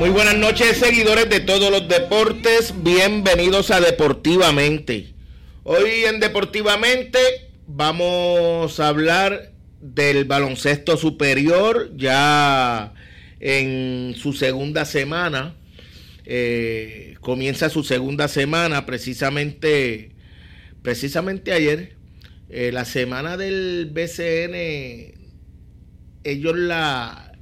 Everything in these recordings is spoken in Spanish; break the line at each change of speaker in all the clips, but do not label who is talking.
Muy buenas noches, seguidores de todos los deportes. Bienvenidos a Deportivamente. Hoy en Deportivamente vamos a hablar del baloncesto superior ya en su segunda semana. Eh, comienza su segunda semana precisamente, precisamente ayer. Eh, la semana del BCN, ellos la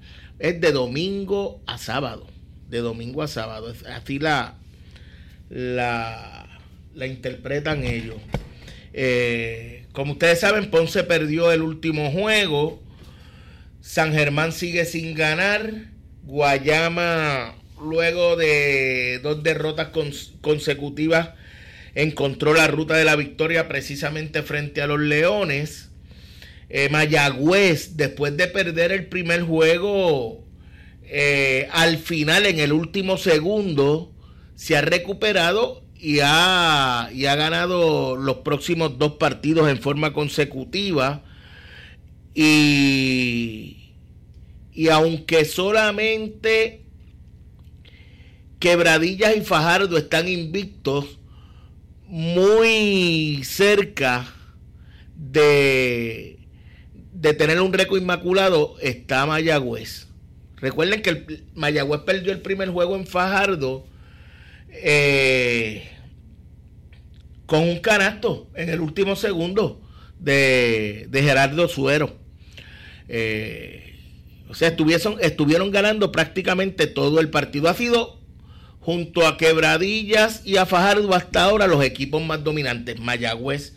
es de domingo a sábado de domingo a sábado. Así la, la, la interpretan ellos. Eh, como ustedes saben, Ponce perdió el último juego. San Germán sigue sin ganar. Guayama, luego de dos derrotas consecutivas, encontró la ruta de la victoria precisamente frente a los Leones. Eh, Mayagüez, después de perder el primer juego, eh, al final, en el último segundo, se ha recuperado y ha, y ha ganado los próximos dos partidos en forma consecutiva. Y, y aunque solamente Quebradillas y Fajardo están invictos, muy cerca de, de tener un récord inmaculado está Mayagüez. Recuerden que el Mayagüez perdió el primer juego en Fajardo eh, con un canasto en el último segundo de, Gerardo Suero. Eh, o sea, estuvieron, ganando prácticamente todo el partido. Ha sido junto a Quebradillas y a Fajardo hasta ahora los equipos más dominantes, Mayagüez.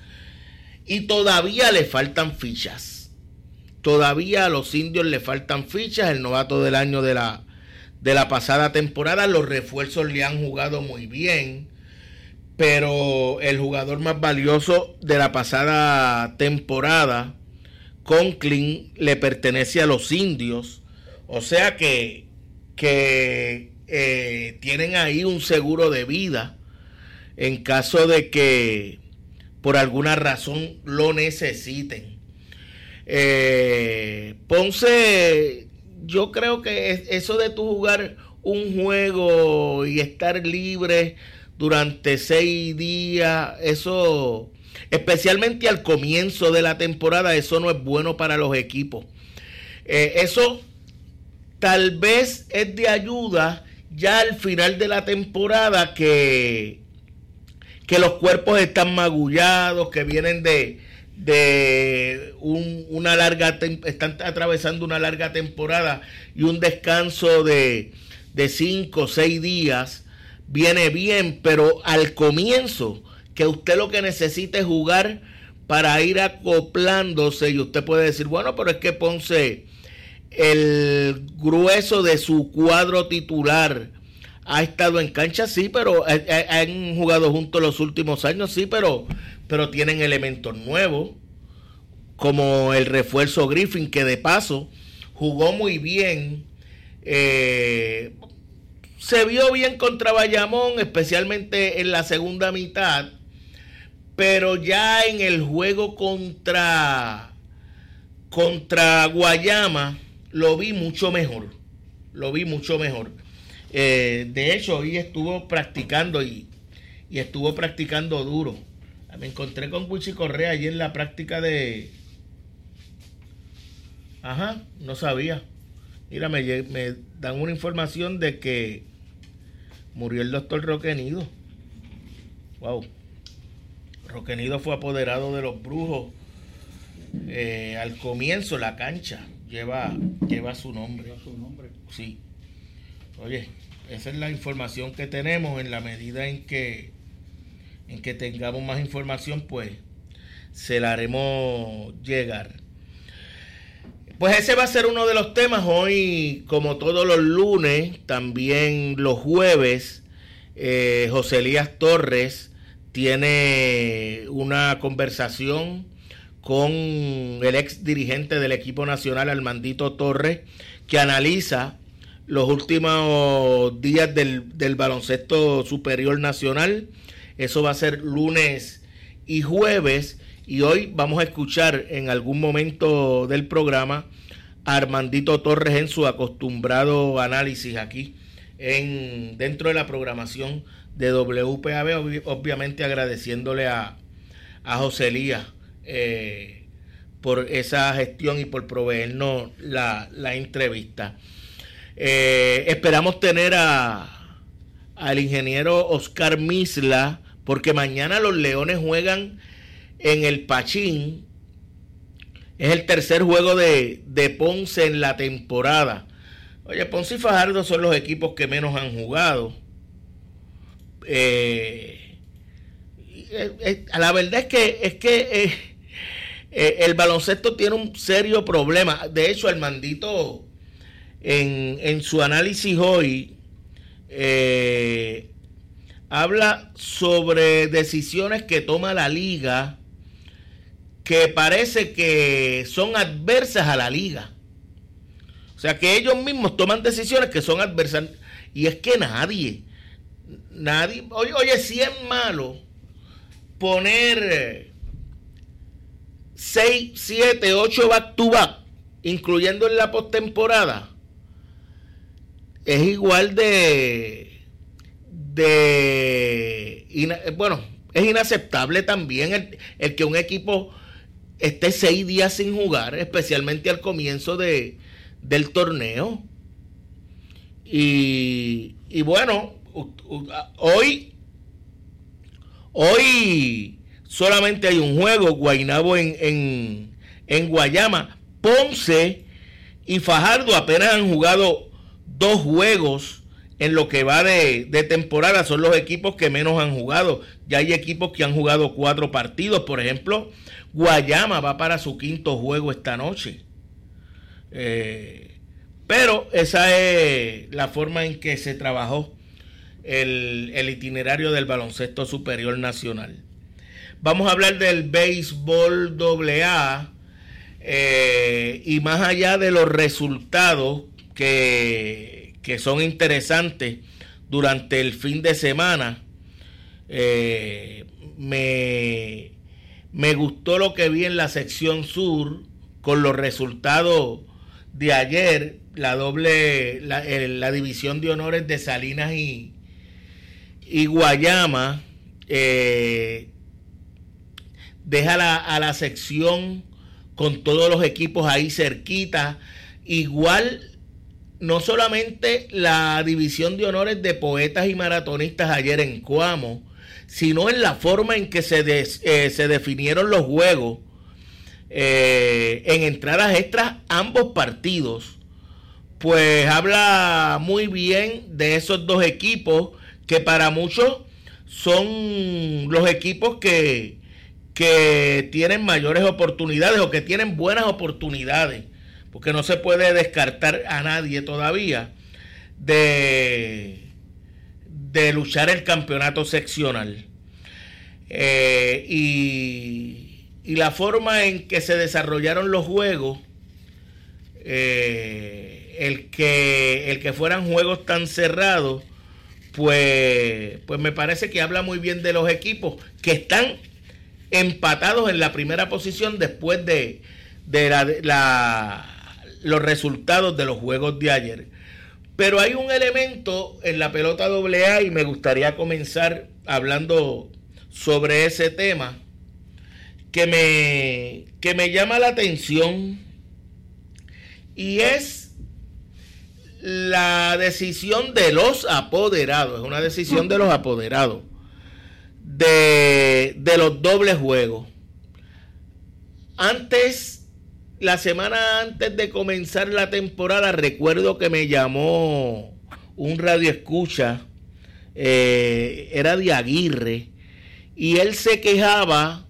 Y todavía le faltan fichas Todavía a los indios le faltan fichas. El novato del año de la, de la pasada temporada. Los refuerzos le han jugado muy bien. Pero el jugador más valioso de la pasada temporada, Conklin, le pertenece a los indios. O sea que, que eh, tienen ahí un seguro de vida en caso de que por alguna razón lo necesiten. Eh, Ponce, yo creo que eso de tu jugar un juego y estar libre durante seis días, eso, especialmente al comienzo de la temporada, eso no es bueno para los equipos. Eh, eso tal vez es de ayuda ya al final de la temporada que, que los cuerpos están magullados, que vienen de, de una larga, están atravesando una larga temporada y un descanso de, de cinco o seis días, viene bien, pero al comienzo, que usted lo que necesita es jugar para ir acoplándose y usted puede decir, bueno, pero es que Ponce, el grueso de su cuadro titular, ha estado en cancha, sí, pero han jugado juntos los últimos años, sí, pero pero tienen elementos nuevos, como el refuerzo Griffin, que de paso jugó muy bien. Eh, se vio bien contra Bayamón, especialmente en la segunda mitad, pero ya en el juego contra, contra Guayama lo vi mucho mejor. Lo vi mucho mejor. Eh, de hecho, hoy estuvo practicando y, y estuvo practicando duro. Me encontré con Wichi Correa allí en la práctica de. Ajá, no sabía. Mira, me, me dan una información de que murió el doctor Roquenido. Wow. Roquenido fue apoderado de los brujos eh, al comienzo, la cancha lleva, lleva su nombre. Lleva su nombre. Sí. Oye, esa es la información que tenemos en la medida en que en que tengamos más información, pues se la haremos llegar. Pues ese va a ser uno de los temas hoy, como todos los lunes, también los jueves, eh, José Elías Torres tiene una conversación con el ex dirigente del equipo nacional, Armandito Torres, que analiza los últimos días del, del baloncesto superior nacional. Eso va a ser lunes y jueves. Y hoy vamos a escuchar en algún momento del programa a Armandito Torres en su acostumbrado análisis aquí en, dentro de la programación de WPAB, obviamente agradeciéndole a, a José Elías eh, por esa gestión y por proveernos la, la entrevista. Eh, esperamos tener a, al ingeniero Oscar Misla, porque mañana los Leones juegan en el Pachín. Es el tercer juego de, de Ponce en la temporada. Oye, Ponce y Fajardo son los equipos que menos han jugado. Eh, eh, eh, la verdad es que es que el baloncesto tiene un serio problema. De hecho, el mandito en, en su análisis hoy habla sobre decisiones que toma la liga que parece que son adversas a la liga. O sea, que ellos mismos toman decisiones que son adversas. Y es que nadie, nadie, oye, oye si es malo poner 6, 7, 8 back to back, incluyendo en la postemporada, es igual de, de, bueno, es inaceptable también el, el que un equipo esté seis días sin jugar, especialmente al comienzo de, del torneo. Y, y bueno, hoy, hoy solamente hay un juego, Guainabo en, en, en Guayama. Ponce y Fajardo apenas han jugado dos juegos en lo que va de, de, temporada. Son los equipos que menos han jugado. Ya hay equipos que han jugado cuatro partidos. Por ejemplo, Guayama va para su quinto juego esta noche. Eh, pero esa es la forma en que se trabajó el, itinerario del baloncesto superior nacional. Vamos a hablar del béisbol AA eh, y más allá de los resultados que, que, son interesantes durante el fin de semana, eh, me, me gustó lo que vi en la sección sur con los resultados de ayer, la doble, la, división de honores de Salinas y, y Guayama, eh, deja la, a la sección con todos los equipos ahí cerquita. Igual, no solamente la división de honores de poetas y maratonistas ayer en Cuamo, sino en la forma en que se, eh, se definieron los juegos eh, en entradas extras ambos partidos, pues habla muy bien de esos dos equipos que para muchos son los equipos que, que tienen mayores oportunidades o que tienen buenas oportunidades, porque no se puede descartar a nadie todavía de de luchar el campeonato seccional. Eh, y, y, la forma en que se desarrollaron los juegos, eh, el, que, el que fueran juegos tan cerrados, pues, pues me parece que habla muy bien de los equipos que están empatados en la primera posición después de, de la, los resultados de los juegos de ayer. Pero hay un elemento en la pelota AA y me gustaría comenzar hablando sobre ese tema que me, que me llama la atención y es la decisión de los apoderados, es una decisión de los apoderados de, de los dobles juegos. Antes la semana antes de comenzar la temporada, recuerdo que me llamó un radio escucha, eh, era de Aguirre, y él se quejaba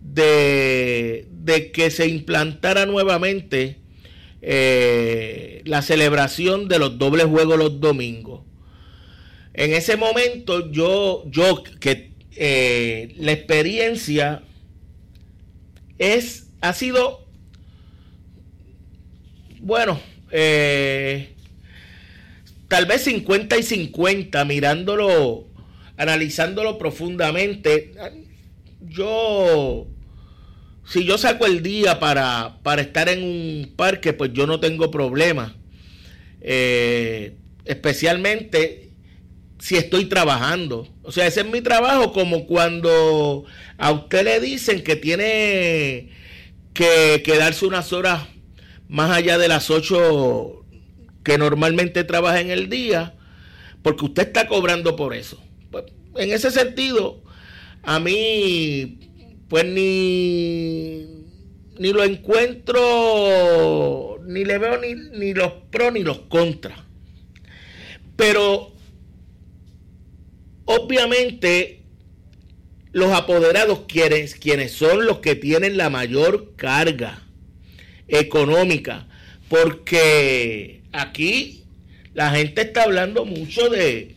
de, que se implantara nuevamente eh, la celebración de los dobles juegos los domingos. en ese momento yo, yo que eh, la experiencia es, ha sido, bueno, eh, tal vez 50 y 50, mirándolo, analizándolo profundamente. Yo, si yo saco el día para, para estar en un parque, pues yo no tengo problema. Eh, especialmente si estoy trabajando. O sea, ese es mi trabajo, como cuando a usted le dicen que tiene que quedarse unas horas más allá de las 8 que normalmente trabaja en el día, porque usted está cobrando por eso. Pues, en ese sentido, a mí, pues ni, ni lo encuentro, ni le veo ni, ni los pros ni los contras. Pero obviamente los apoderados quienes, quienes son los que tienen la mayor carga económica, porque aquí la gente está hablando mucho de,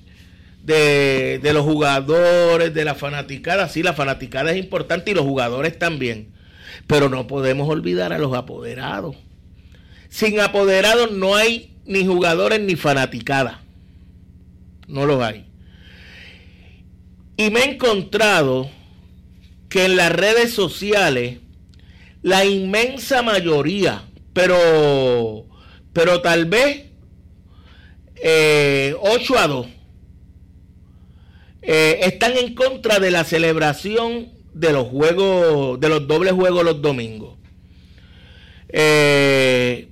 de, los jugadores, de la fanaticada. Sí, la fanaticada es importante y los jugadores también. Pero no podemos olvidar a los apoderados. Sin apoderados no hay ni jugadores ni fanaticada. No los hay. Y me he encontrado que en las redes sociales la inmensa mayoría, pero, pero tal vez 8 eh, a 2, eh, están en contra de la celebración de los juegos, de los dobles juegos los domingos. Eh,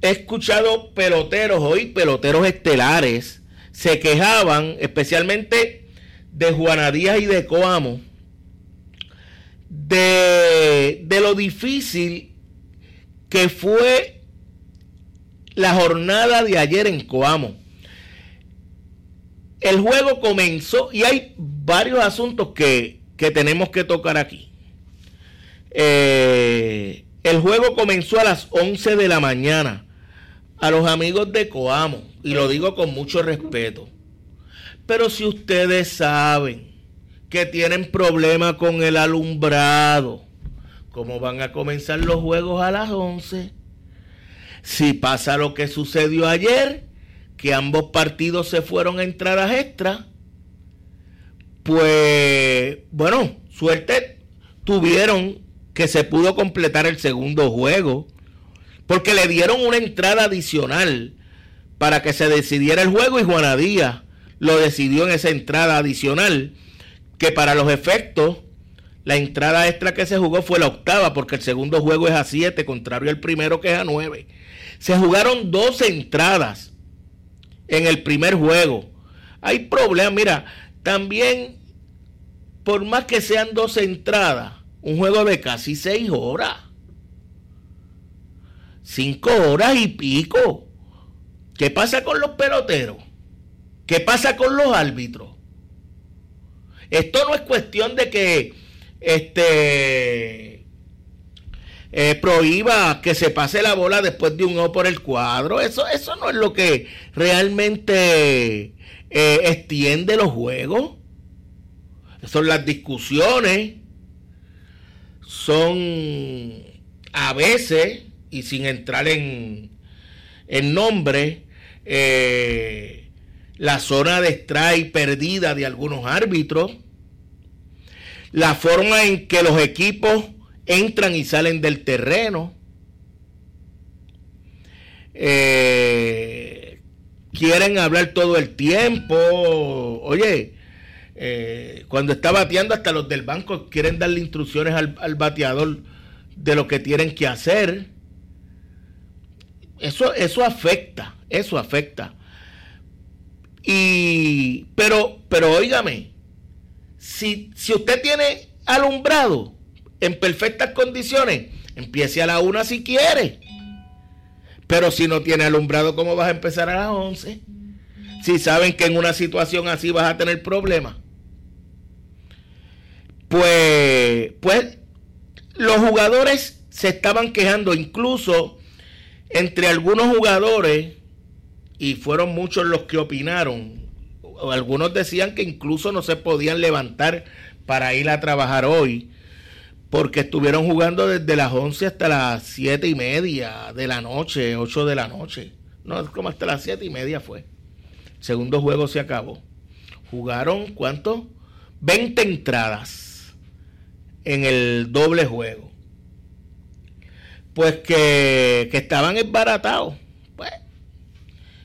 he escuchado peloteros hoy, peloteros estelares, se quejaban, especialmente de Juana Díaz y de Coamo, de, de lo difícil que fue la jornada de ayer en Coamo. El juego comenzó y hay varios asuntos que, que tenemos que tocar aquí. Eh, el juego comenzó a las 11 de la mañana. A los amigos de Coamo, y lo digo con mucho respeto, pero si ustedes saben que tienen problemas con el alumbrado, ¿cómo van a comenzar los juegos a las 11? Si pasa lo que sucedió ayer, que ambos partidos se fueron a entradas extra, pues bueno, suerte tuvieron que se pudo completar el segundo juego, porque le dieron una entrada adicional para que se decidiera el juego y Juana Díaz lo decidió en esa entrada adicional, que para los efectos, la entrada extra que se jugó fue la octava, porque el segundo juego es a siete, contrario al primero que es a nueve. Se jugaron dos entradas en el primer juego. Hay problemas, mira, también, por más que sean dos entradas, un juego de casi seis horas. Cinco horas y pico. ¿Qué pasa con los peloteros? ¿Qué pasa con los árbitros? Esto no es cuestión de que este eh, prohíba que se pase la bola después de un O por el cuadro. Eso, eso no es lo que realmente eh, extiende los juegos. Son las discusiones. Son a veces, y sin entrar en, en nombre, eh, la zona de strike perdida de algunos árbitros, la forma en que los equipos entran y salen del terreno. Eh, quieren hablar todo el tiempo. Oye, eh, cuando está bateando, hasta los del banco quieren darle instrucciones al, al, bateador de lo que tienen que hacer. Eso, eso afecta, eso afecta. Y, pero, pero óigame, si, si usted tiene alumbrado en perfectas condiciones, empiece a la una si quiere. Pero si no tiene alumbrado, ¿cómo vas a empezar a las 11? Si saben que en una situación así vas a tener problemas. Pues, pues los jugadores se estaban quejando, incluso entre algunos jugadores y fueron muchos los que opinaron. algunos decían que incluso no se podían levantar para ir a trabajar hoy, porque estuvieron jugando desde las 11 hasta las 7 y media de la noche, 8 de la noche. No, como hasta las 7 y media fue. Segundo juego se acabó. Jugaron, ¿cuánto? 20 entradas en el doble juego. Pues que, que estaban esbaratados.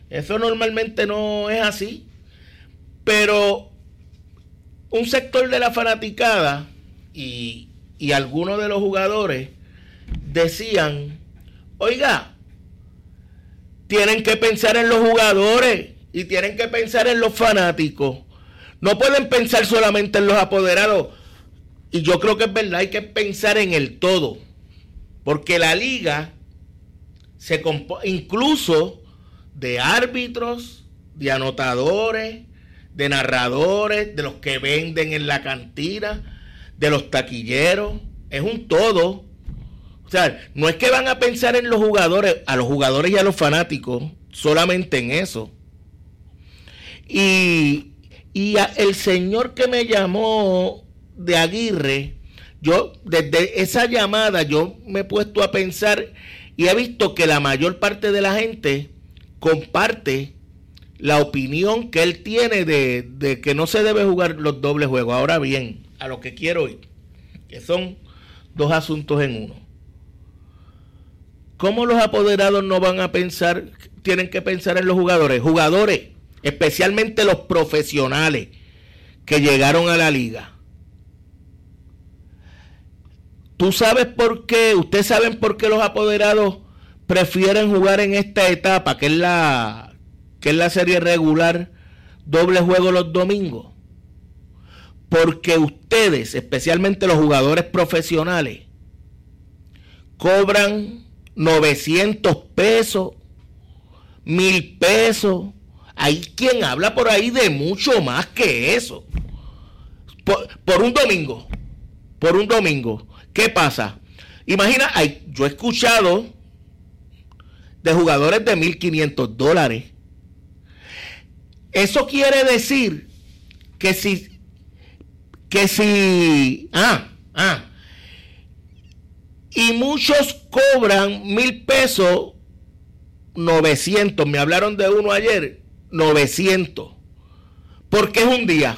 Eso normalmente no es así. Pero un sector de la fanaticada y, y algunos de los jugadores decían, oiga, tienen que pensar en los jugadores y tienen que pensar en los fanáticos. No pueden pensar solamente en los apoderados. Y yo creo que es verdad, hay que pensar en el todo. Porque la liga se incluso de árbitros, de anotadores, de narradores, de los que venden en la cantina, de los taquilleros, es un todo. O sea, no es que van a pensar en los jugadores, a los jugadores y a los fanáticos, solamente en eso. Y, y el señor que me llamó de Aguirre, yo desde esa llamada yo me he puesto a pensar y he visto que la mayor parte de la gente comparte la opinión que él tiene de, que no se debe jugar los dobles juegos. Ahora bien, a lo que quiero ir, que son dos asuntos en uno. ¿Cómo los apoderados no van a pensar, tienen que pensar en los jugadores? Jugadores, especialmente los profesionales que llegaron a la liga. ¿Tú sabes por qué? ¿Ustedes saben por qué los apoderados prefieren jugar en esta etapa, que es la que es la serie regular, doble juego los domingos. Porque ustedes, especialmente los jugadores profesionales, cobran 900 pesos, mil pesos. Hay quien habla por ahí de mucho más que eso. Por, un domingo. Por un domingo. ¿Qué pasa? Imagina, yo he escuchado de jugadores de 1.500 dólares eso quiere decir que si, que si, ah, ah, y muchos cobran mil pesos, 900, me hablaron de uno ayer, 900, porque es un día.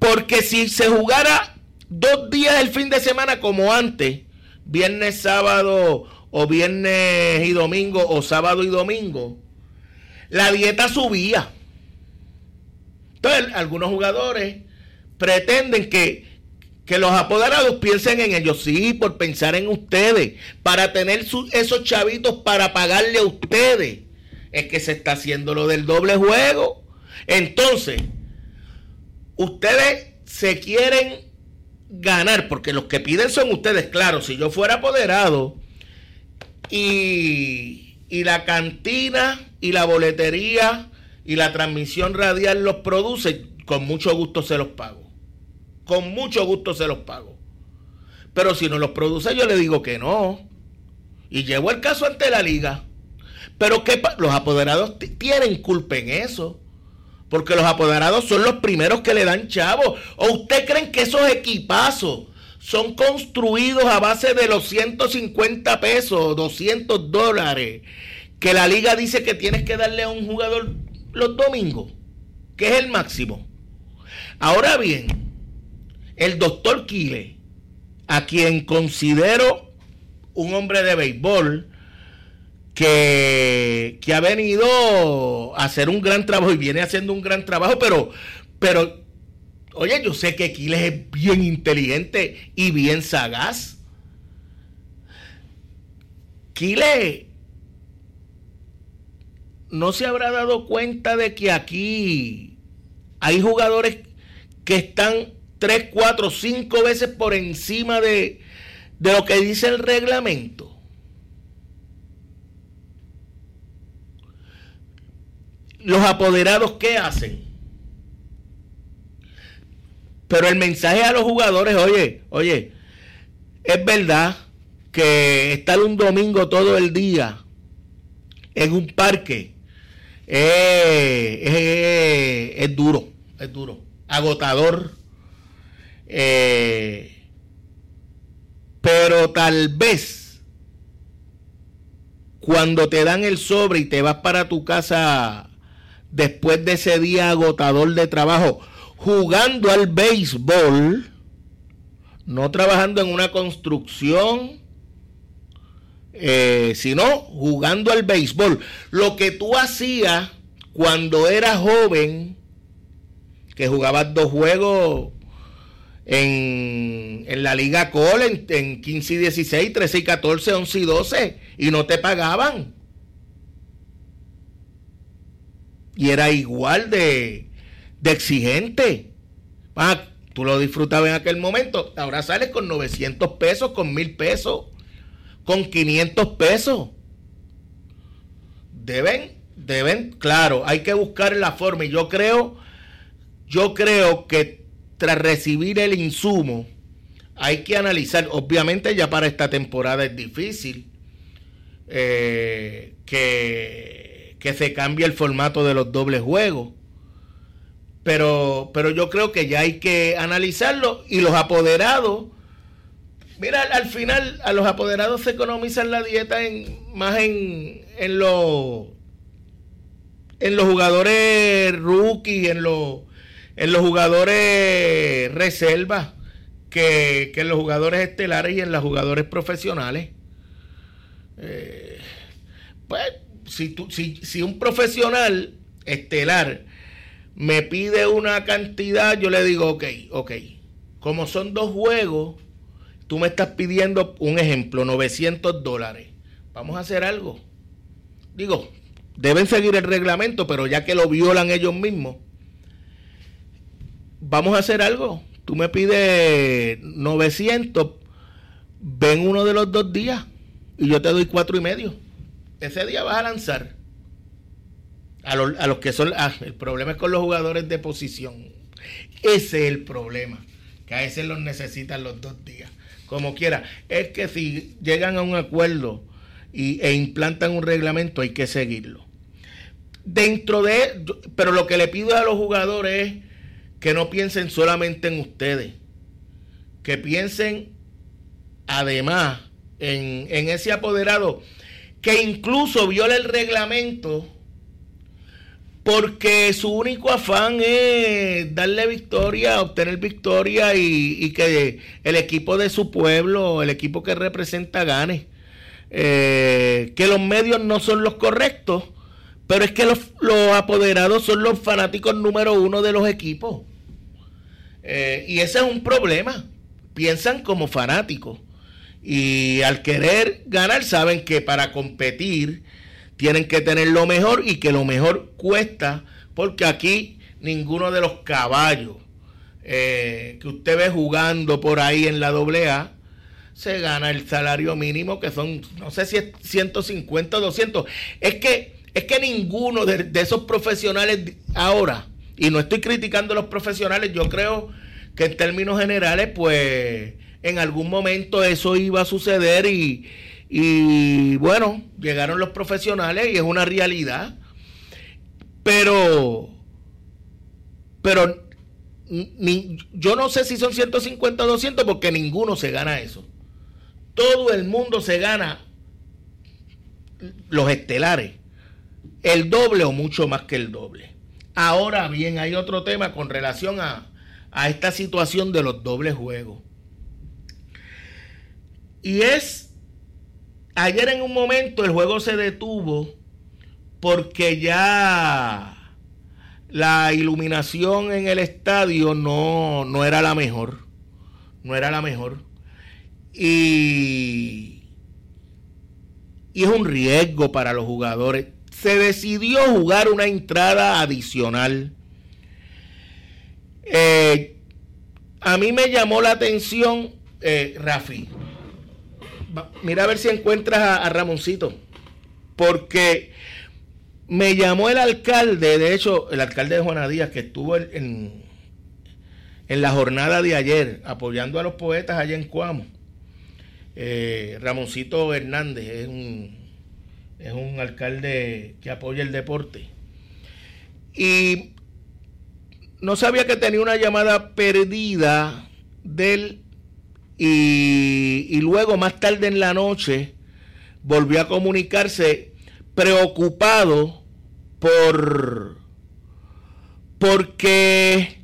Porque si se jugara dos días el fin de semana como antes, viernes, sábado o viernes y domingo o sábado y domingo, la dieta subía. Entonces, algunos jugadores pretenden que, los apoderados piensen en ellos, sí, por pensar en ustedes, para tener esos chavitos para pagarle a ustedes. Es que se está haciendo lo del doble juego. Entonces, ustedes se quieren ganar, porque los que piden son ustedes, claro, si yo fuera apoderado y, la cantina y la boletería y la transmisión radial los produce, con mucho gusto se los pago. Con mucho gusto se los pago. Pero si no los produce, yo le digo que no. Y llevo el caso ante la liga. Pero que los apoderados tienen culpa en eso. Porque los apoderados son los primeros que le dan chavo. ¿O usted creen que esos equipazos son construidos a base de los 150 pesos, 200 dólares que la liga dice que tienes que darle a un jugador los domingos, que es el máximo. Ahora bien, el doctor Kile, a quien considero un hombre de béisbol, que, que, ha venido a hacer un gran trabajo y viene haciendo un gran trabajo, pero, pero, oye, yo sé que Quiles es bien inteligente y bien sagaz. Quiles no se habrá dado cuenta de que aquí hay jugadores que están 3, 4, 5 veces por encima de, de lo que dice el reglamento. Los apoderados, ¿qué hacen? Pero el mensaje a los jugadores, oye, oye, es verdad que estar un domingo todo el día en un parque es, duro, es duro, agotador. Eh, pero tal vez cuando te dan el sobre y te vas para tu casa después de ese día agotador de trabajo, jugando al béisbol, no trabajando en una construcción, eh, sino jugando al béisbol. Lo que tú hacías cuando eras joven, que jugabas dos juegos en, la Liga Col en, en 15 y 16, 13 y 14, 11 y 12, y no te pagaban. Y era igual de, de exigente. Ah, tú lo disfrutabas en aquel momento. Ahora sales con 900 pesos, con 1000 pesos, con 500 pesos. Deben, deben, claro, hay que buscar la forma. Y yo creo, yo creo que tras recibir el insumo, hay que analizar, obviamente ya para esta temporada es difícil eh, que, que se cambie el formato de los dobles juegos pero, pero yo creo que ya hay que analizarlo y los apoderados, mira, al final a los apoderados se economizan la dieta en, más en, en, los, en los jugadores rookie, en los, en los jugadores reservas, que, en los jugadores estelares y en los jugadores profesionales. Eh, pues si, tú, si, si un profesional estelar me pide una cantidad, yo le digo, ok, ok. Como son dos juegos, tú me estás pidiendo un ejemplo, 900 dólares. Vamos a hacer algo. Digo, deben seguir el reglamento, pero ya que lo violan ellos mismos, vamos a hacer algo. Tú me pides 900, ven uno de los dos días y yo te doy cuatro y medio. Ese día vas a lanzar a, los que son... Ah, el problema es con los jugadores de posición. Ese es el problema. Que a veces los necesitan los dos días. Como quiera. Es que si llegan a un acuerdo y, e implantan un reglamento, hay que seguirlo. Dentro de... Pero lo que le pido a los jugadores es que no piensen solamente en ustedes. Que piensen además en, en ese apoderado que incluso viola el reglamento porque su único afán es darle victoria, obtener victoria y, que el equipo de su pueblo, el equipo que representa, gane. Eh, que los medios no son los correctos, pero es que los, apoderados son los fanáticos número uno de los equipos. Eh, y ese es un problema. Piensan como fanáticos. Y al querer ganar, saben que para competir tienen que tener lo mejor y que lo mejor cuesta, porque aquí ninguno de los caballos eh, que usted ve jugando por ahí en la AA se gana el salario mínimo, que son, no sé si es 150 o 200. Es que, es que ninguno de, de esos profesionales ahora, y no estoy criticando a los profesionales, yo creo que en términos generales, pues en algún momento eso iba a suceder y, y bueno, llegaron los profesionales y es una realidad. Pero, pero yo no sé si son 150 o 200 porque ninguno se gana eso. Todo el mundo se gana los estelares, el doble o mucho más que el doble. Ahora bien, hay otro tema con relación a, a esta situación de los dobles juegos. Y es Ayer en un momento el juego se detuvo porque ya la iluminación en el estadio no, no era la mejor. No era la mejor. Y, y es un riesgo para los jugadores. Se decidió jugar una entrada adicional. Eh, a mí me llamó la atención, eh, Rafi, mira a ver si encuentras a, Ramoncito. Porque me llamó el alcalde, de hecho, el alcalde de Juana Díaz, que estuvo en, en la jornada de ayer apoyando a los poetas allá en Cuamo. Eh, Ramoncito Hernández es un, es un alcalde que apoya el deporte. y no sabía que tenía una llamada perdida de él y, luego más tarde en la noche volvió a comunicarse preocupado por porque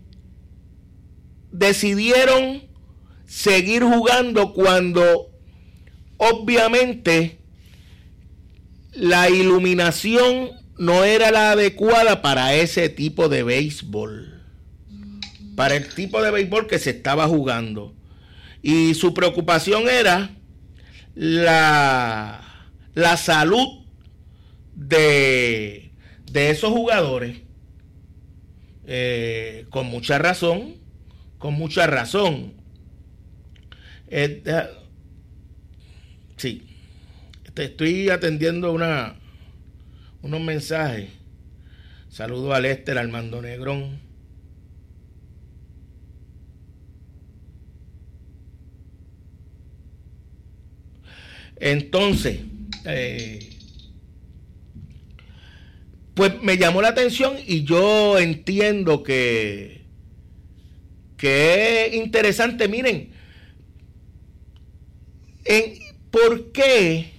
decidieron seguir jugando cuando obviamente la iluminación no era la adecuada para ese tipo de béisbol. Para el tipo de béisbol que se estaba jugando. Y su preocupación era la, la salud de, de esos jugadores. Eh, con mucha razón, con mucha razón. Eh, sí, te estoy atendiendo una, unos mensajes. Saludo a Lester Armando Negrón. Entonces, eh, pues me llamó la atención y yo entiendo que, que es interesante. Miren, en, ¿por qué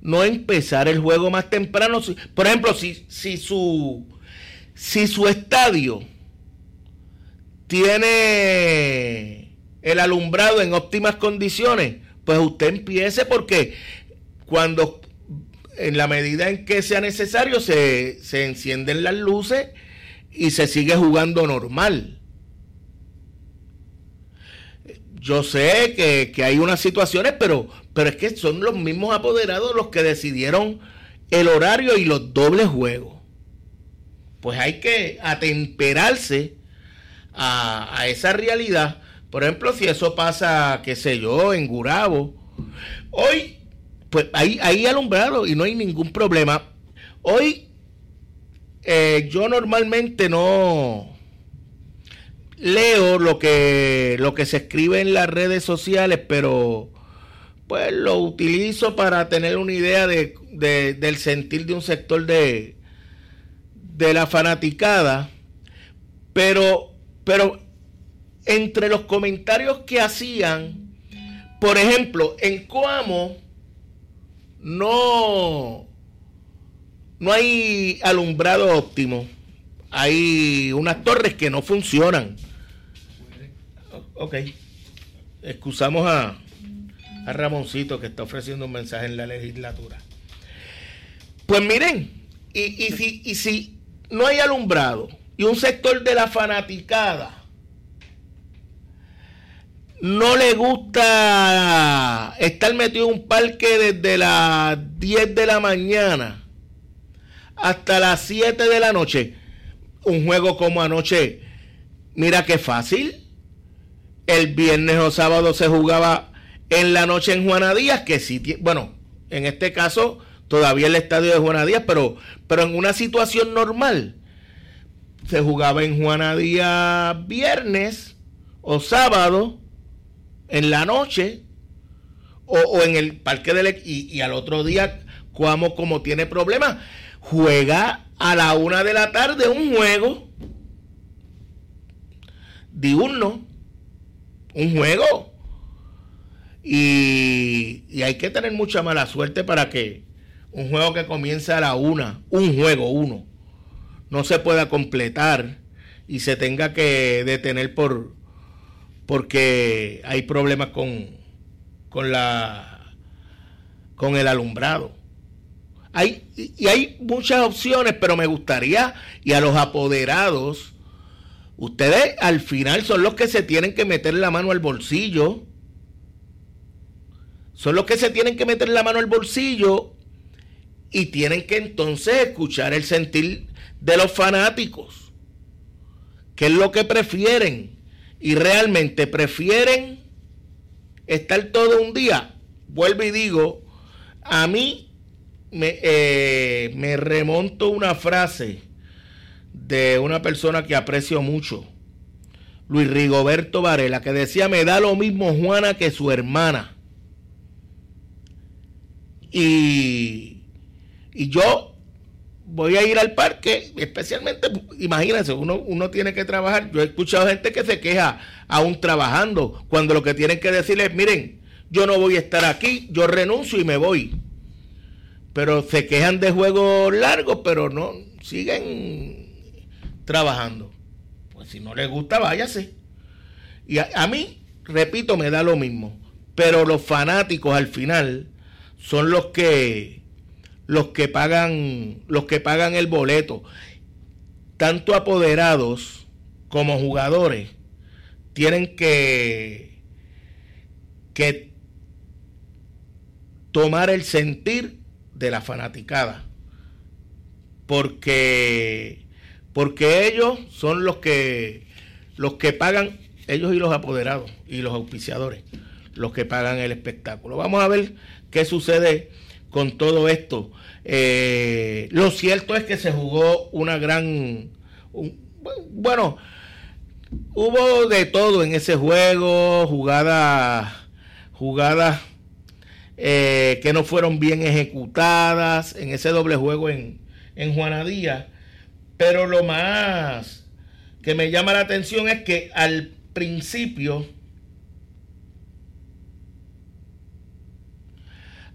no empezar el juego más temprano? Por ejemplo, si, si, su, si su estadio tiene el alumbrado en óptimas condiciones, pues usted empiece porque cuando en la medida en que sea necesario, se, encienden las luces y se sigue jugando normal. Yo sé que, hay unas situaciones, pero, pero es que son los mismos apoderados los que decidieron el horario y los dobles juegos. Pues hay que atemperarse a, a esa realidad. Por ejemplo, si eso pasa, qué sé yo, en Gurabo. Hoy pues ahí, ahí alumbrado y no hay ningún problema. Hoy eh, yo normalmente no leo lo que, lo que se escribe en las redes sociales, pero pues lo utilizo para tener una idea de, del sentir de un sector de, de la fanaticada. Pero, pero entre los comentarios que hacían, por ejemplo, en Coamo, no, no hay alumbrado óptimo. Hay unas torres que no funcionan. Ok. Excusamos a, a Ramoncito que está ofreciendo un mensaje en la legislatura. Pues miren, y, y, si, y si no hay alumbrado y un sector de la fanaticada no le gusta estar metido en un parque desde las 10 de la mañana hasta las 7 de la noche. Un juego como anoche, mira qué fácil. El viernes o sábado se jugaba en la noche en Juana Díaz, que sí, bueno, en este caso todavía el estadio de Juana Díaz, pero, pero en una situación normal se jugaba en Juana Díaz viernes o sábado en la noche o, en el parque del y, y al otro día Cuamo como tiene problemas juega a la una de la tarde un juego diurno un juego. Y, y, hay que tener mucha mala suerte para que un juego que comience a la una un juego uno no se pueda completar y se tenga que detener por porque hay problemas con, con la con el alumbrado. Hay, y hay muchas opciones, pero me gustaría, y a los apoderados, ustedes al final son los que se tienen que meter la mano al bolsillo. Son los que se tienen que meter la mano al bolsillo y tienen que entonces escuchar el sentir de los fanáticos. ¿Qué es lo que prefieren? Y realmente prefieren estar todo un día, vuelvo y digo, a mí me, eh, me remonto una frase de una persona que aprecio mucho, Luis Rigoberto Varela, que decía, me da lo mismo Juana que su hermana. Y, y yo voy a ir al parque, especialmente, imagínense, uno, uno tiene que trabajar. Yo he escuchado gente que se queja aún trabajando, cuando lo que tienen que decir es, miren, yo no voy a estar aquí, yo renuncio y me voy. Pero se quejan de juegos largos, pero no, siguen trabajando. Pues si no les gusta, váyase. Y a mí, repito, me da lo mismo. Pero los fanáticos al final son los que los que pagan los que pagan el boleto tanto apoderados como jugadores tienen que que tomar el sentir de la fanaticada porque porque ellos son los que los que pagan ellos y los apoderados y los auspiciadores los que pagan el espectáculo. Vamos a ver qué sucede con todo esto. Eh, lo cierto es que se jugó una gran... bueno, hubo de todo en ese juego, jugadas jugadas eh, que no fueron bien ejecutadas en ese doble juego en, en Juanadía. Pero lo más que me llama la atención es que al principio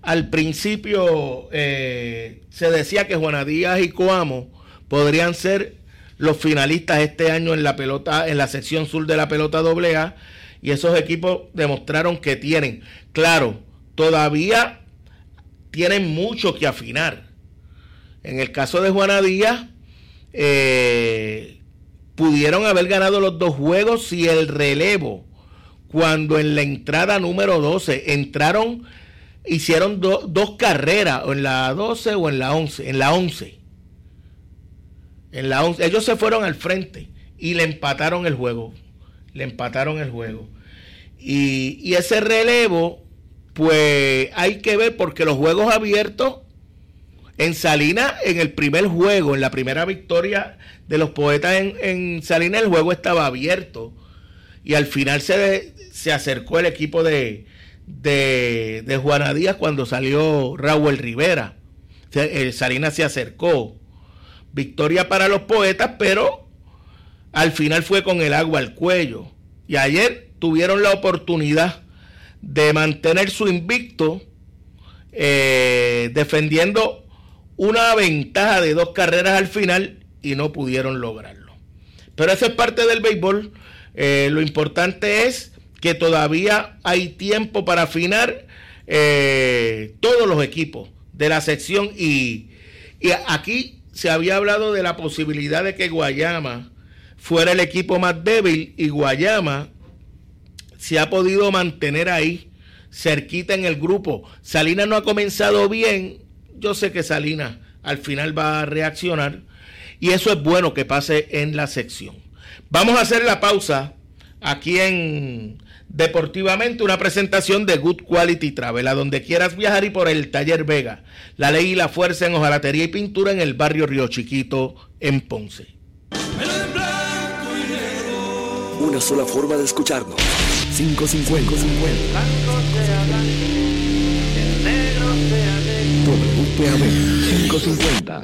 Al principio eh, se decía que Juana Díaz y Coamo podrían ser los finalistas este año en la pelota, en la sección sur de la pelota AA, y esos equipos demostraron que tienen, claro, todavía tienen mucho que afinar. En el caso de Juana Díaz, eh, pudieron haber ganado los dos juegos si el relevo, cuando en la entrada número 12 entraron hicieron dos carreras, o en la 12 o en la 11, en la 11. En la 11. Ellos se fueron al frente y le empataron el juego. Le empataron el juego. Y, y ese relevo, pues hay que ver porque los juegos abiertos en Salinas, en el primer juego, en la primera victoria de los poetas en, en Salinas, el juego estaba abierto. Y al final se, se acercó el equipo de, de, de Juana Díaz cuando salió Raúl Rivera. El Salinas se acercó. Victoria para los poetas, pero al final fue con el agua al cuello. Y ayer tuvieron la oportunidad de mantener su invicto eh, defendiendo una ventaja de dos carreras al final y no pudieron lograrlo. Pero eso es parte del béisbol. Eh, lo importante es que todavía hay tiempo para afinar eh, todos los equipos de la sección y, aquí se había hablado de la posibilidad de que Guayama fuera el equipo más débil y Guayama se ha podido mantener ahí cerquita en el grupo. Salinas no ha comenzado bien, yo sé que Salinas al final va a reaccionar y eso es bueno que pase en la sección. Vamos a hacer la pausa aquí en Deportivamente, una presentación de Good Quality Travel, a donde quieras viajar y por el Taller Vega. La ley y la fuerza en hojalatería y pintura en el barrio Río Chiquito, en Ponce.
Una sola forma de escucharnos. 550. WPAB 550.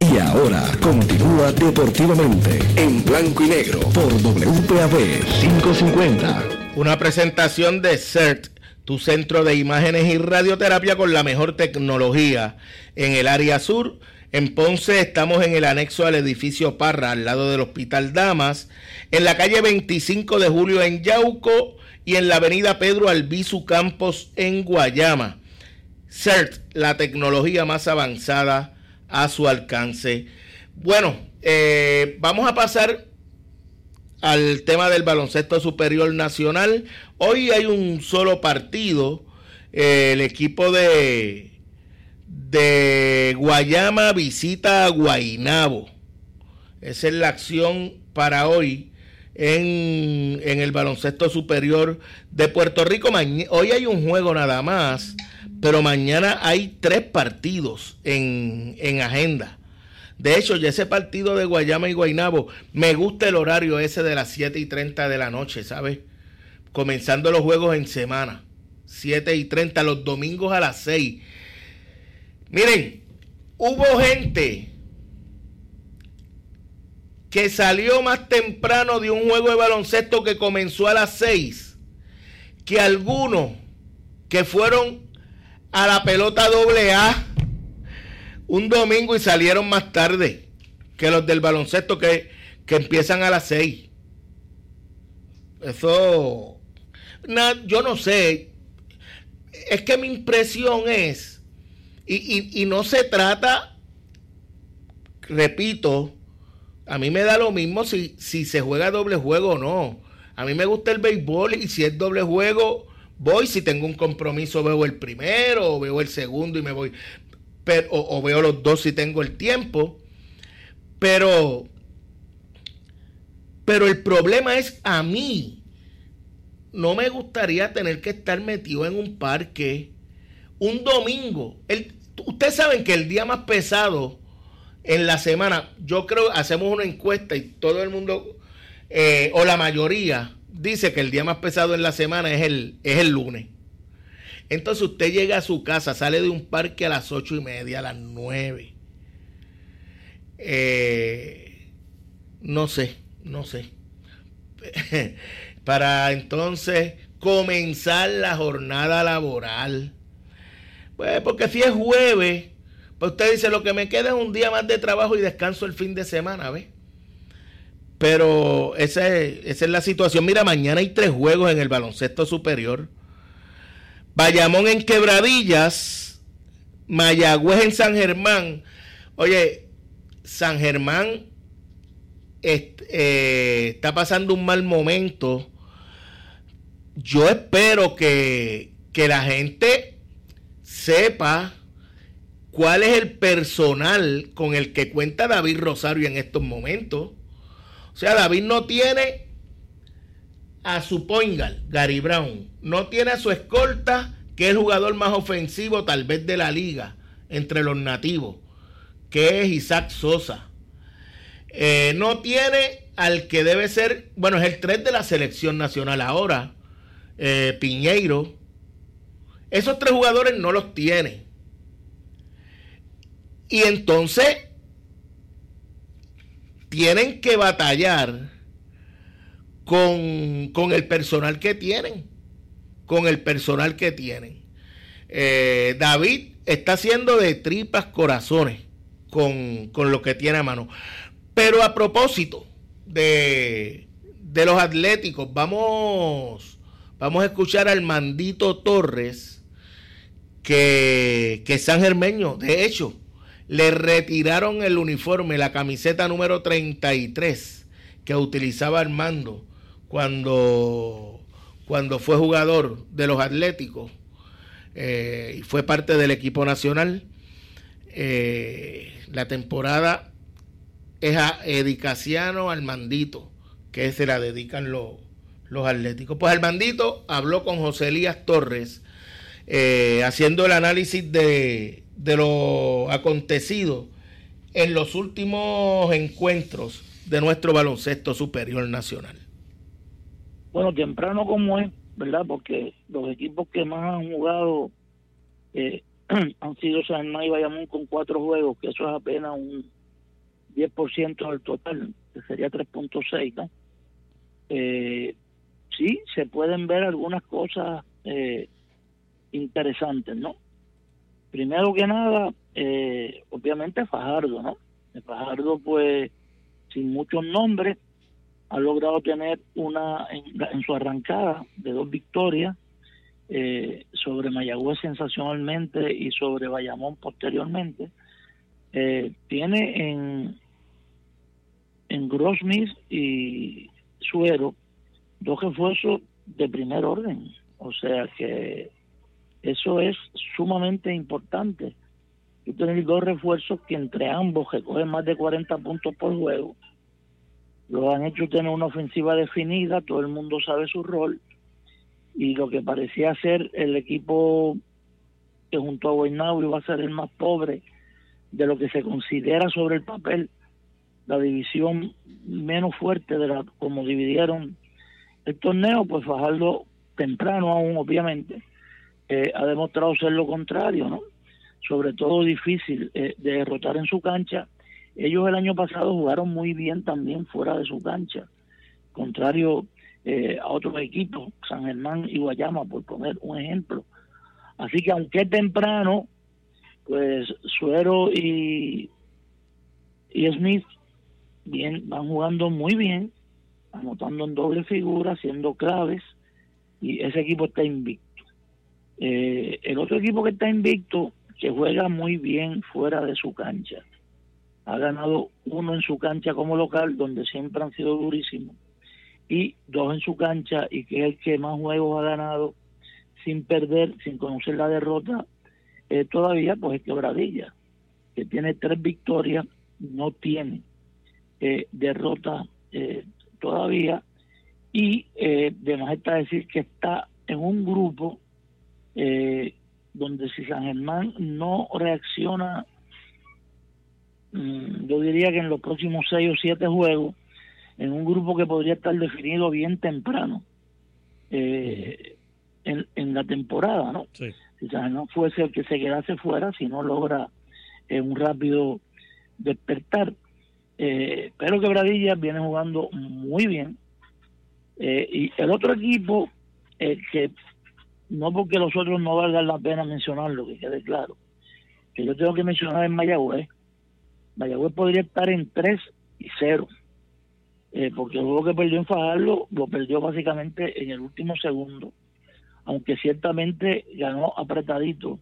Y ahora continúa deportivamente en blanco y negro por WPAB 550.
Una presentación de CERT, tu centro de imágenes y radioterapia con la mejor tecnología en el área sur. En Ponce estamos en el anexo al edificio Parra, al lado del Hospital Damas, en la calle 25 de Julio en Yauco y en la avenida Pedro Albizu Campos en Guayama. CERT, la tecnología más avanzada a su alcance. Bueno, eh, vamos a pasar al tema del baloncesto superior nacional. Hoy hay un solo partido. Eh, el equipo de, de Guayama visita a Guainabo. Esa es la acción para hoy en, en el baloncesto superior de Puerto Rico. hoy hay un juego nada más pero mañana hay tres partidos en, agenda. De hecho, ya ese partido de Guayama y Guainabo, me gusta el horario ese de las 7 y 30 de la noche, ¿sabes? Comenzando los juegos en semana. 7 y 30, los domingos a las 6. Miren, hubo gente que salió más temprano de un juego de baloncesto que comenzó a las 6 que algunos que fueron a la pelota doble A un domingo y salieron más tarde que los del baloncesto que, empiezan a las 6. Eso, yo no sé, es que mi impresión es, y, y no se trata, repito, a mí me da lo mismo si, si se juega doble juego o no. A mí me gusta el béisbol y si es doble juego, voy, si tengo un compromiso veo el primero o veo el segundo y me voy, pero, o, veo los dos si tengo el tiempo, pero, pero el problema es a mí, no me gustaría tener que estar metido en un parque un domingo. El, ustedes saben que el día más pesado en la semana, yo creo, hacemos una encuesta y todo el mundo, eh, o la mayoría, dice que el día más pesado en la semana es el, es el lunes. Entonces usted llega a su casa, sale de un parque a las ocho y media, a las nueve. Eh, no sé, no sé. Para entonces comenzar la jornada laboral. Pues porque si es jueves, pues usted dice, lo que me queda es un día más de trabajo y descanso el fin de semana, ¿ves? Pero esa es, esa es la situación. Mira, mañana hay tres juegos en el baloncesto superior. Bayamón en Quebradillas, Mayagüez en San Germán. Oye, San Germán eh, está pasando un mal momento. Yo espero que, que la gente sepa cuál es el personal con el que cuenta David Rosario en estos momentos. O sea, David no tiene a su poingal, Gary Brown. No tiene a su escolta, que es el jugador más ofensivo tal vez de la liga, entre los nativos, que es Isaac Sosa. Eh, no tiene al que debe ser, bueno, es el 3 de la selección nacional ahora, eh, Piñeiro. Esos tres jugadores no los tiene. Y entonces tienen que batallar con, el personal que tienen. Con el personal que tienen. Eh, David está haciendo de tripas corazones con, lo que tiene a mano. Pero a propósito de, de los atléticos, vamos, vamos a escuchar al Mandito Torres, que, que es San Germeño. De hecho, le retiraron el uniforme, la camiseta número 33 que utilizaba Armando cuando, cuando fue jugador de los Atléticos eh, y fue parte del equipo nacional. Eh, la temporada es a Edicaciano Armandito, que se la dedican los, los Atléticos. Pues Armandito habló con José Elías Torres, eh, haciendo el análisis de, de lo acontecido en los últimos encuentros de nuestro baloncesto superior nacional?
Bueno, temprano como es, ¿verdad? Porque los equipos que más han jugado eh, han sido San y Bayamón con cuatro juegos, que eso es apenas un, 10% del total, que sería 3.6, ¿no? Eh, sí, se pueden ver algunas cosas eh, interesantes, ¿no? Primero que nada, eh, obviamente Fajardo, ¿no? Fajardo, pues, sin muchos nombres, ha logrado tener una en, su arrancada de dos victorias eh, sobre Mayagüez sensacionalmente y sobre Bayamón posteriormente. Eh, tiene en, en Grossmith y Suero dos refuerzos de primer orden. O sea que eso es sumamente importante. Tú tienes dos refuerzos que entre ambos recogen más de 40 puntos por juego. Lo han hecho tener una ofensiva definida, todo el mundo sabe su rol. Y lo que parecía ser el equipo que junto a Guaynabo iba a ser el más pobre de lo que se considera sobre el papel la división menos fuerte de la como dividieron el torneo, pues Fajardo temprano aún obviamente eh, ha demostrado ser lo contrario, ¿no? Sobre todo difícil eh, de derrotar en su cancha. Ellos el año pasado jugaron muy bien también fuera de su cancha, contrario eh, a otros equipos, San Germán y Guayama, por poner un ejemplo. Así que aunque temprano, pues Suero y, y Smith bien, van jugando muy bien, anotando en doble figura, siendo claves, y ese equipo está invicto. Eh, el otro equipo que está invicto, que juega muy bien fuera de su cancha, ha ganado uno en su cancha como local, donde siempre han sido durísimos, y dos en su cancha, y que es el que más juegos ha ganado sin perder, sin conocer la derrota, eh, todavía pues es Quebradilla, que tiene tres victorias, no tiene eh, derrota eh, todavía, y eh, además está decir que está en un grupo eh, donde si San Germán no reacciona, mm, yo diría que en los próximos seis o siete juegos, en un grupo que podría estar definido bien temprano eh, en, la temporada, ¿no? Si San Germán fuese el que se quedase fuera, si no logra eh, un rápido despertar. Eh, pero Quebradilla viene jugando muy bien. y el otro equipo que no porque los otros no valgan la pena mencionarlo, que quede claro. Que yo tengo que mencionar en Mayagüez. Mayagüez podría estar en 3 y 0. Eh, porque el juego que perdió en Fajardo lo perdió básicamente en el último segundo. Aunque ciertamente ganó apretadito.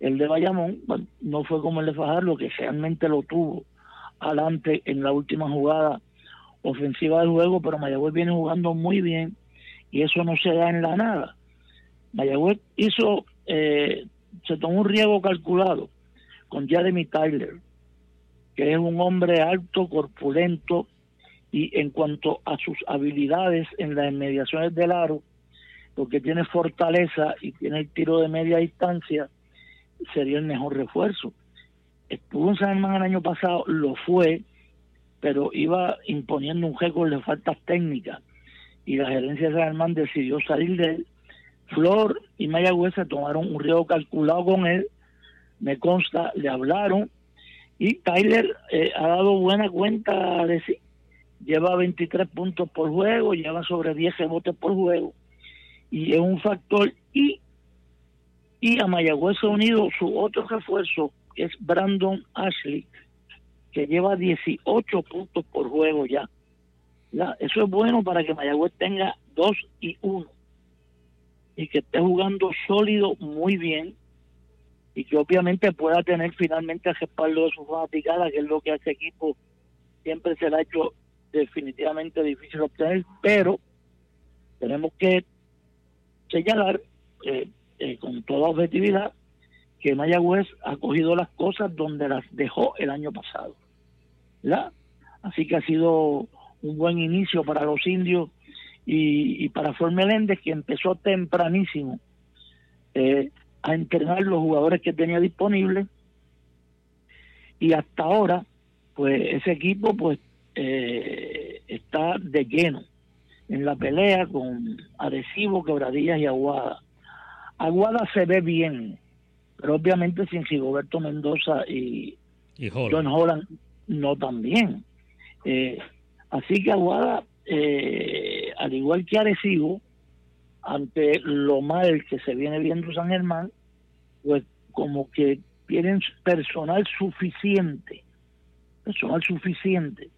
El de Bayamón no fue como el de Fajardo, que realmente lo tuvo adelante en la última jugada ofensiva del juego, pero Mayagüez viene jugando muy bien y eso no se da en la nada. Mayagüez hizo, eh, se tomó un riesgo calculado con Jeremy Tyler, que es un hombre alto, corpulento, y en cuanto a sus habilidades en las inmediaciones del aro, porque tiene fortaleza y tiene el tiro de media distancia, sería el mejor refuerzo. Estuvo en San Germán el año pasado, lo fue, pero iba imponiendo un récord de faltas técnicas y la gerencia de San Germán decidió salir de él Flor y Mayagüez se tomaron un riesgo calculado con él, me consta, le hablaron y Tyler eh, ha dado buena cuenta de sí. Lleva 23 puntos por juego, lleva sobre 10 rebotes por juego y es un factor. Y, y a Mayagüez unido su otro refuerzo, es Brandon Ashley, que lleva 18 puntos por juego ya. ya. Eso es bueno para que Mayagüez tenga 2 y 1 y que esté jugando sólido muy bien y que obviamente pueda tener finalmente el respaldo de su fanaticada, que es lo que a ese equipo siempre se le ha hecho definitivamente difícil obtener, pero tenemos que señalar eh, eh, con toda objetividad que Mayagüez ha cogido las cosas donde las dejó el año pasado. Así que ha sido un buen inicio para los indios y, para Flor Meléndez, que empezó tempranísimo eh, a entrenar los jugadores que tenía disponibles y hasta ahora pues ese equipo pues eh, está de lleno en la pelea con Arecibo, Quebradillas y Aguada. Aguada se ve bien, pero obviamente sin Rigoberto Mendoza y, John Holland no tan bien. Eh, así que Aguada, eh, al igual que Arecibo, ante lo mal que se viene viendo San Germán, pues como que tienen personal suficiente, personal suficiente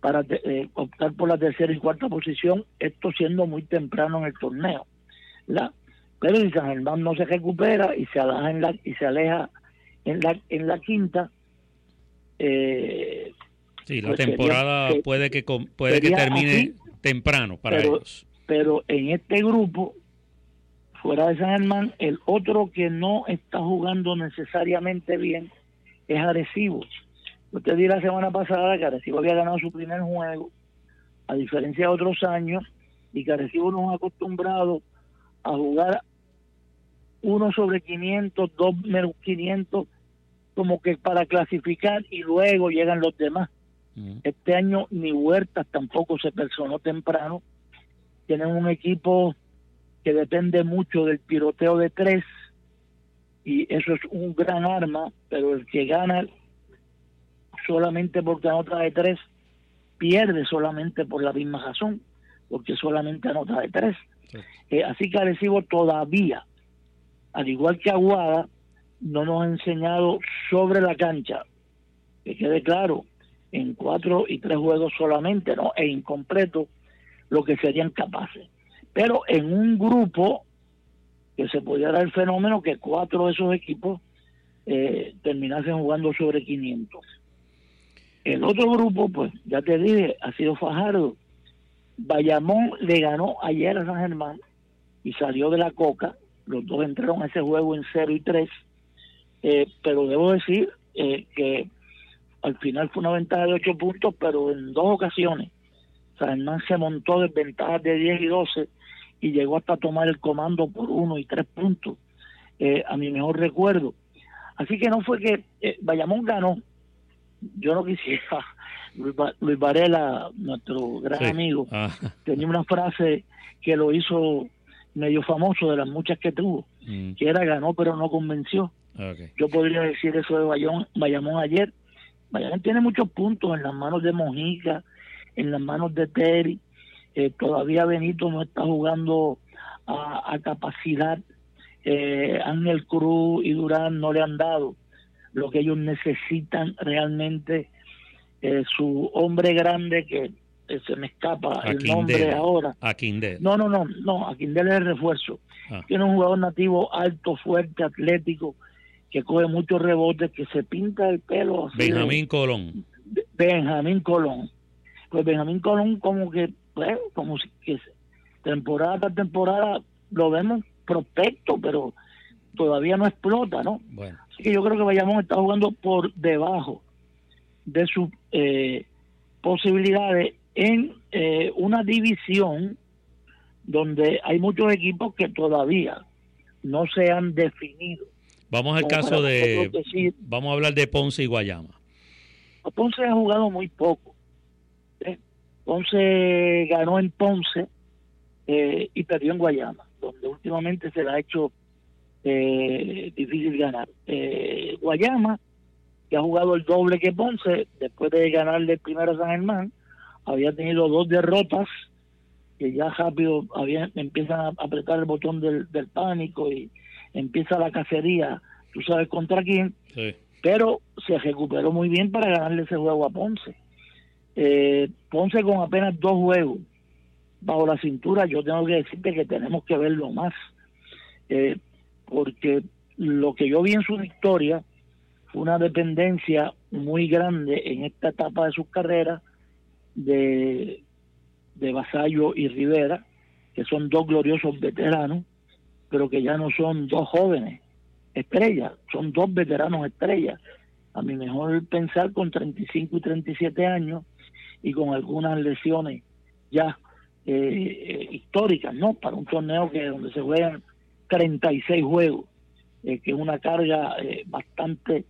para eh, optar por la tercera y cuarta posición, esto siendo muy temprano en el torneo. ¿la? Pero si San Germán no se recupera y se aleja en la, y se aleja en la, en la quinta,
eh, sí, la pues temporada puede que puede que termine temprano para ellos.
Pero en este grupo, fuera de San Germán, el otro que no está jugando necesariamente bien es Arecibo. Usted di la semana pasada que Arecibo había ganado su primer juego, a diferencia de otros años, y que Arecibo nos ha acostumbrado a jugar uno sobre 500, dos menos 500, como que para clasificar y luego llegan los demás. Este año ni Huertas tampoco se personó temprano. Tienen un equipo que depende mucho del tiroteo de tres y eso es un gran arma, pero el que gana solamente porque anota de tres pierde solamente por la misma razón, porque solamente anota de tres. Eh, así que Arecibo todavía, al igual que Aguada, no nos ha enseñado sobre la cancha, que quede claro, en cuatro y tres juegos solamente, ¿no? E incompleto, lo que serían capaces. Pero en un grupo que se podía dar el fenómeno que cuatro de esos equipos eh, terminasen jugando sobre 500. El otro grupo, pues ya te dije, ha sido Fajardo. Bayamón le ganó ayer a San Germán y salió de la coca. Los dos entraron a ese juego en 0 y 3. Eh, pero debo decir eh, que al final fue una ventaja de 8 puntos, pero en dos ocasiones San Germán se montó desventajas de 10 y 12 y llegó hasta tomar el comando por 1 y 3 puntos, eh, a mi mejor recuerdo. Así que no fue que Bayamón ganó. Yo no quisiera. Luis, Varela, nuestro gran amigo, ah. tenía una frase que lo hizo medio famoso de las muchas que tuvo, mm. que era ganó pero no convenció. Yo podría decir eso de Bayamón, Bayamón ayer. Bayamón tiene muchos puntos en las manos de Mojica, en las manos de Terry. Eh, todavía Benito no está jugando a, capacidad. Eh, Ángel Cruz y Durán no le han dado lo que ellos necesitan realmente. Eh, su hombre grande que se me escapa el nombre ahora.
A
No, no, no, no, a es el refuerzo. Ah. Tiene un jugador nativo alto, fuerte, atlético, que coge muchos rebotes, que se pinta el pelo.
Benjamín Colón.
Benjamín Colón. Pues Benjamín Colón como que, pues, como si que temporada tras temporada lo vemos prospecto, pero todavía no explota, ¿no? Bueno. Así que yo creo que Bayamón está jugando por debajo de sus eh, posibilidades en eh, una división donde hay muchos equipos que todavía no se han definido.
Vamos al caso de... vamos a hablar de Ponce y Guayama.
Ponce ha jugado muy poco. ¿eh? Ponce ganó en Ponce eh, y perdió en Guayama, donde últimamente se le ha hecho difícil ganar. Guayama, que ha jugado el doble que Ponce, después de ganarle primero a San Germán, había tenido dos derrotas que ya rápido había, empiezan a apretar el botón del, pánico y empieza la cacería, tú sabes contra quién, pero se recuperó muy bien para ganarle ese juego a Ponce. Eh, Ponce con apenas dos juegos bajo la cintura, yo tengo que decirte que tenemos que verlo más, eh, porque lo que yo vi en su victoria fue una dependencia muy grande en esta etapa de sus carreras de, de Vasallo y Rivera, que son dos gloriosos veteranos, pero que ya no son dos jóvenes estrellas, son dos veteranos estrellas. A mi mejor pensar con 35 y 37 años y con algunas lesiones ya eh, eh, históricas, ¿no? Para un torneo que donde se juegan 36 juegos, eh, que es una carga bastante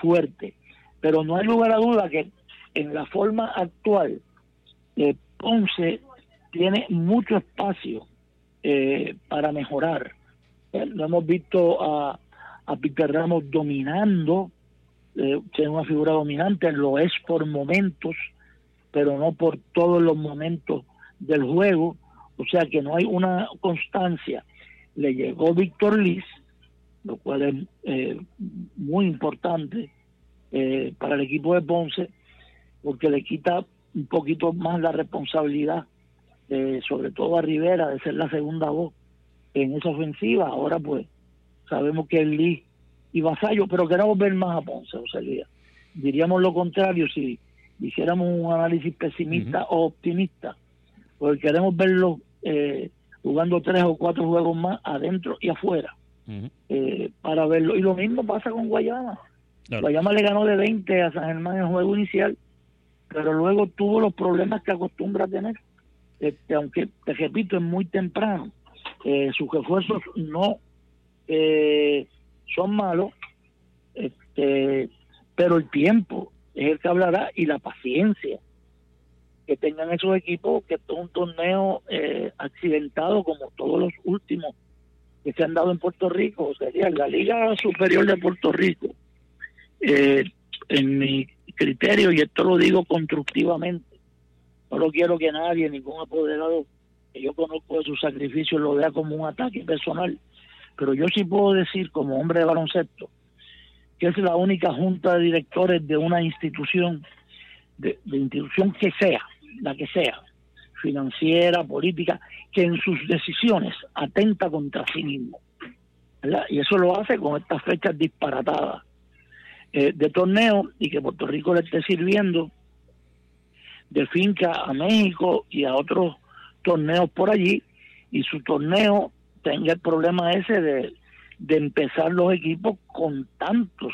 fuerte. Pero no hay lugar a duda que en la forma actual, eh, Ponce tiene mucho espacio eh, para mejorar. Eh, lo hemos visto a, a Peter Ramos dominando eh, ser una figura dominante, lo es por momentos, pero no por todos los momentos del juego, o sea que no hay una constancia. Le llegó Víctor Liz, lo cual es eh, muy importante eh, para el equipo de Ponce, porque le quita un poquito más la responsabilidad, eh, sobre todo a Rivera, de ser la segunda voz en esa ofensiva. Ahora pues sabemos que es Liz y Vasallo, pero queremos ver más a Ponce, sea, diríamos lo contrario si hiciéramos un análisis pesimista o optimista, porque queremos verlo eh, jugando tres o cuatro juegos más adentro y afuera eh, para verlo. Y lo mismo pasa con Guayama. Guayama le ganó de 20 a San Germán en el juego inicial, pero luego tuvo los problemas que acostumbra tener. Este, aunque, te repito, es muy temprano. Eh, sus esfuerzos no eh, son malos, este, pero el tiempo es el que hablará y la paciencia que tengan esos equipos, que esto es un torneo eh, accidentado como todos los últimos que se han dado en Puerto Rico, sería la Liga Superior de Puerto Rico, eh, en mi criterio, y esto lo digo constructivamente, no lo quiero que nadie, ningún apoderado que yo conozco de su sacrificio lo vea como un ataque personal, pero yo sí puedo decir como hombre de baloncesto que es la única junta de directores de una institución, de, institución que sea, la que sea, financiera, política, que en sus decisiones atenta contra sí mismo. Y eso lo hace con estas fechas disparatadas eh, de torneo y que Puerto Rico le esté sirviendo de finca a México y a otros torneos por allí y su torneo tenga el problema ese de, de empezar los equipos con tantos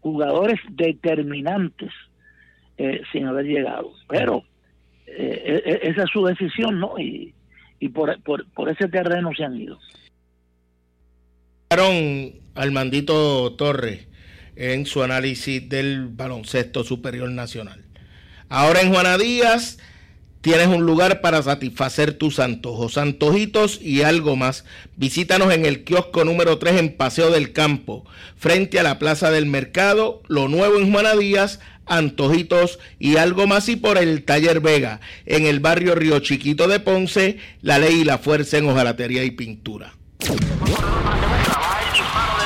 jugadores determinantes eh, sin haber llegado. Pero eh, e, e, esa es su decisión, ¿no? Y, y por, por, por ese terreno se han ido.
Armandito Torres en su análisis del baloncesto superior nacional. Ahora en Juana Díaz tienes un lugar para satisfacer tus antojos, antojitos y algo más. Visítanos en el kiosco número 3 en Paseo del Campo, frente a la Plaza del Mercado, lo nuevo en Juana Díaz, antojitos y algo más y por el Taller Vega, en el barrio Río Chiquito de Ponce, la ley y la fuerza en hojalatería y pintura.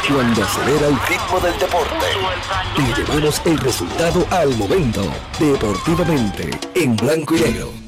Cuando acelera el ritmo del deporte, y llevamos el resultado al momento, deportivamente, en blanco y negro.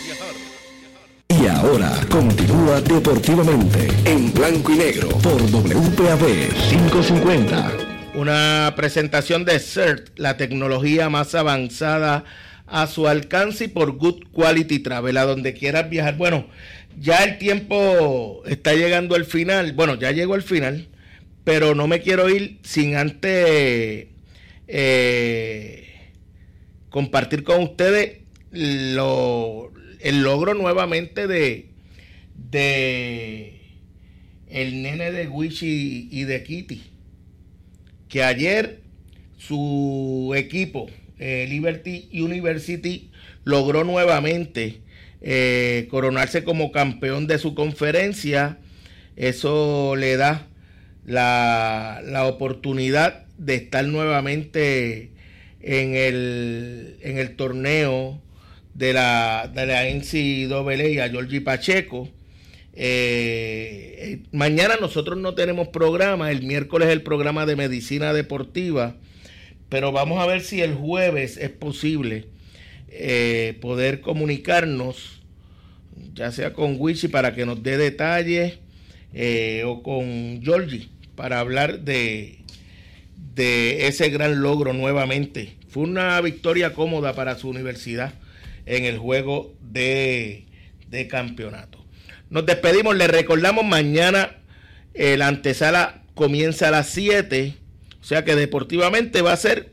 Y ahora continúa deportivamente en blanco y negro por WPAB 550.
Una presentación de CERT, la tecnología más avanzada a su alcance y por Good Quality Travel, a donde quieras viajar. Bueno, ya el tiempo está llegando al final. Bueno, ya llegó al final, pero no me quiero ir sin antes eh, compartir con ustedes lo, el logro nuevamente de, de el nene de Wichi y de Kitty. Que ayer su equipo, eh, Liberty University, logró nuevamente eh, coronarse como campeón de su conferencia. Eso le da la, la oportunidad de estar nuevamente en el, en el torneo de la, de la NCAA, a Georgie Pacheco. Eh, mañana nosotros no tenemos programa, el miércoles el programa de medicina deportiva, pero vamos a ver si el jueves es posible eh, poder comunicarnos, ya sea con Wichi para que nos dé detalles eh, o con Georgie para hablar de, de ese gran logro nuevamente. Fue una victoria cómoda para su universidad en el juego de, campeonato. Nos despedimos, le recordamos mañana la antesala comienza a las 7, o sea que deportivamente va a ser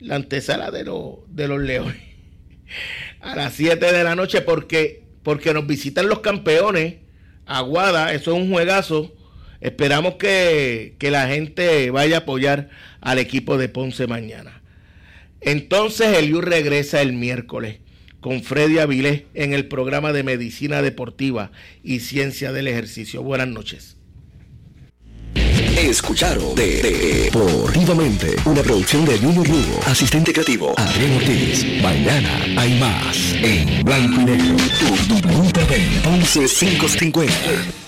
la antesala de, de los Leones a las 7 de la noche porque, porque nos visitan los campeones. Aguada, eso es un juegazo. Esperamos que, que la gente vaya a apoyar al equipo de Ponce mañana. Entonces el regresa el miércoles con Freddy Avilés en el programa de Medicina Deportiva y Ciencia del Ejercicio. Buenas noches.
Escucharon Deportivamente, una producción de Junior Lugo, asistente creativo Adrián Ortiz. Mañana hay más en Blanco y Negro, tu, tu, 550.